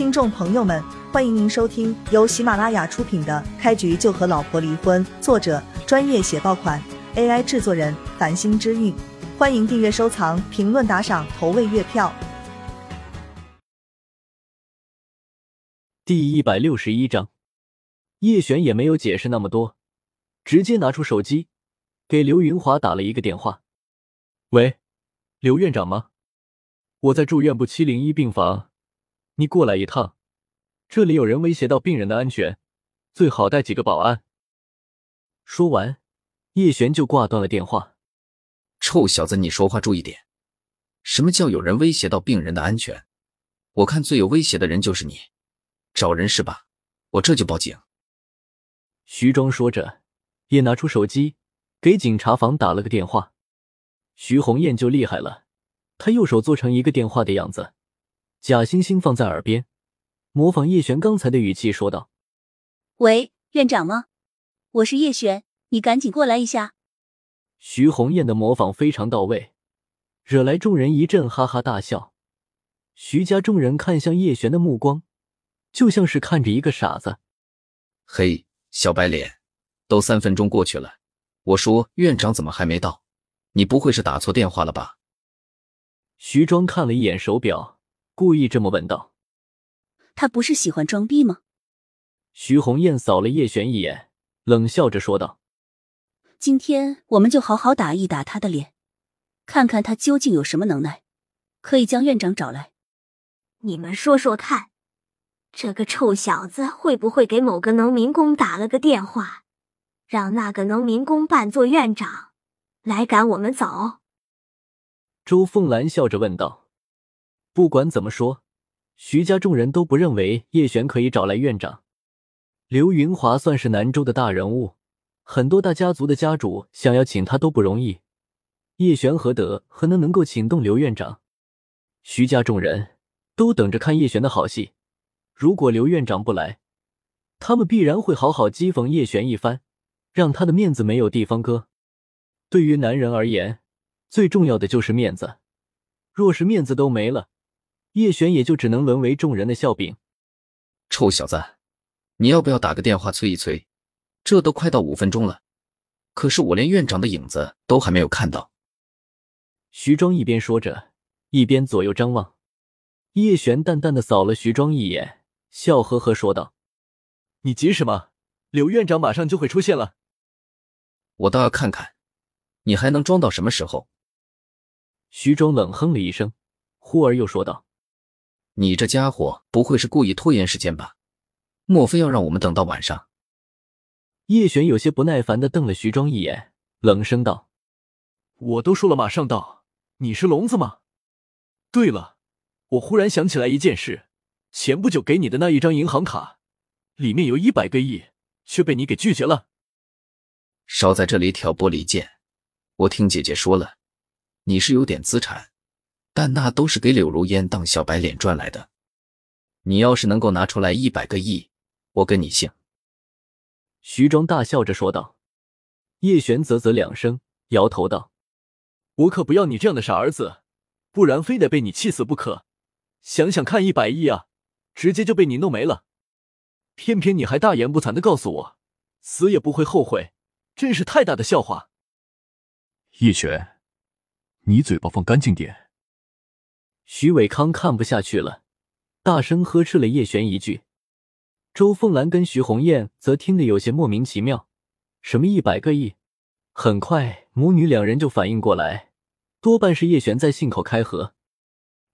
听众朋友们，欢迎您收听由喜马拉雅出品的《开局就和老婆离婚》，作者专业写爆款，AI 制作人繁星之韵。欢迎订阅、收藏、评论、打赏、投喂月票。第一百六十一章，叶璇也没有解释那么多，直接拿出手机给刘云华打了一个电话：“喂，刘院长吗？我在住院部七零一病房，你过来一趟，这里有人威胁到病人的安全，最好带几个保安。”说完，叶璇就挂断了电话。臭小子，你说话注意点！什么叫有人威胁到病人的安全？我看最有威胁的人就是你。找人是吧？我这就报警。徐庄说着，也拿出手机给警察房打了个电话。徐红艳就厉害了，她右手做成一个电话的样子，假惺惺放在耳边，模仿叶璇刚才的语气说道：“喂，院长吗？我是叶璇，你赶紧过来一下。”徐红艳的模仿非常到位，惹来众人一阵哈哈大笑。徐家众人看向叶璇的目光。就像是看着一个傻子。嘿，小白脸，都三分钟过去了，我说院长怎么还没到？你不会是打错电话了吧？徐庄看了一眼手表，故意这么问道：“他不是喜欢装逼吗？”徐红艳扫了叶璇一眼，冷笑着说道：“今天我们就好好打一打他的脸，看看他究竟有什么能耐，可以将院长找来。你们说说看。”这个臭小子会不会给某个农民工打了个电话，让那个农民工扮作院长来赶我们走？周凤兰笑着问道。不管怎么说，徐家众人都不认为叶璇可以找来院长。刘云华算是南州的大人物，很多大家族的家主想要请他都不容易。叶璇何德何能能够请动刘院长？徐家众人都等着看叶璇的好戏。如果刘院长不来，他们必然会好好讥讽叶璇一番，让他的面子没有地方搁。对于男人而言，最重要的就是面子。若是面子都没了，叶璇也就只能沦为众人的笑柄。臭小子，你要不要打个电话催一催？这都快到五分钟了，可是我连院长的影子都还没有看到。徐庄一边说着，一边左右张望。叶璇淡淡的扫了徐庄一眼。笑呵呵说道：“你急什么？刘院长马上就会出现了。我倒要看看，你还能装到什么时候？”徐庄冷哼了一声，忽而又说道：“你这家伙不会是故意拖延时间吧？莫非要让我们等到晚上？”叶璇有些不耐烦的瞪了徐庄一眼，冷声道：“我都说了马上到，你是聋子吗？对了，我忽然想起来一件事。”前不久给你的那一张银行卡，里面有一百个亿，却被你给拒绝了。少在这里挑拨离间！我听姐姐说了，你是有点资产，但那都是给柳如烟当小白脸赚来的。你要是能够拿出来一百个亿，我跟你姓。徐庄大笑着说道。叶璇啧啧两声，摇头道：“我可不要你这样的傻儿子，不然非得被你气死不可。想想看，一百亿啊！”直接就被你弄没了，偏偏你还大言不惭的告诉我，死也不会后悔，真是太大的笑话。叶璇，你嘴巴放干净点。徐伟康看不下去了，大声呵斥了叶璇一句。周凤兰跟徐红艳则听得有些莫名其妙，什么一百个亿？很快，母女两人就反应过来，多半是叶璇在信口开河。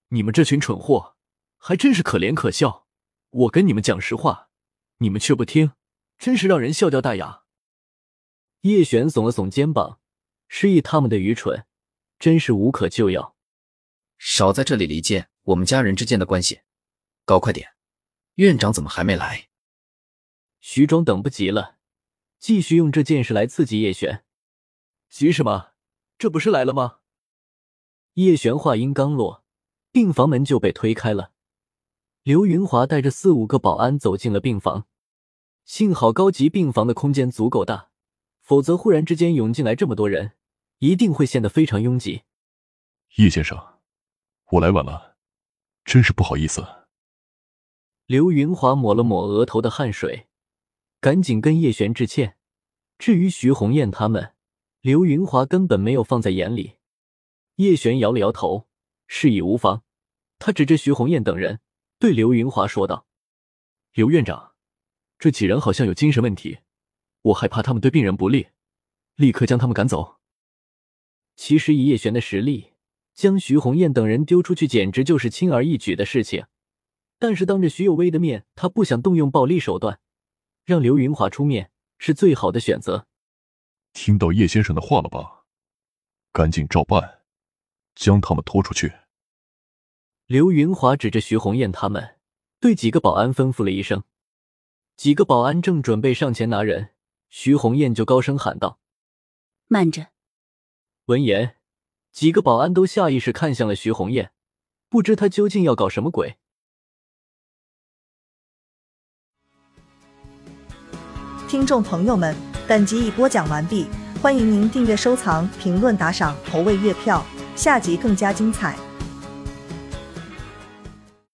你们这群蠢货！还真是可怜可笑，我跟你们讲实话，你们却不听，真是让人笑掉大牙。叶璇耸了耸肩膀，示意他们的愚蠢，真是无可救药。少在这里离间我们家人之间的关系，搞快点！院长怎么还没来？徐庄等不及了，继续用这件事来刺激叶璇。急什么？这不是来了吗？叶璇话音刚落，病房门就被推开了。刘云华带着四五个保安走进了病房，幸好高级病房的空间足够大，否则忽然之间涌进来这么多人，一定会显得非常拥挤。叶先生，我来晚了，真是不好意思。刘云华抹了抹额头的汗水，赶紧跟叶璇致歉。至于徐红艳他们，刘云华根本没有放在眼里。叶璇摇了摇头，示意无妨。他指着徐红艳等人，对刘云华说道：“刘院长，这几人好像有精神问题，我害怕他们对病人不利，立刻将他们赶走。”其实以叶璇的实力，将徐红艳等人丢出去简直就是轻而易举的事情。但是当着徐有为的面，他不想动用暴力手段，让刘云华出面是最好的选择。听到叶先生的话了吧？赶紧照办，将他们拖出去。刘云华指着徐红艳他们，对几个保安吩咐了一声。几个保安正准备上前拿人，徐红艳就高声喊道：“慢着！”闻言，几个保安都下意识看向了徐红艳，不知他究竟要搞什么鬼。听众朋友们，本集已播讲完毕，欢迎您订阅、收藏、评论、打赏、投喂月票，下集更加精彩。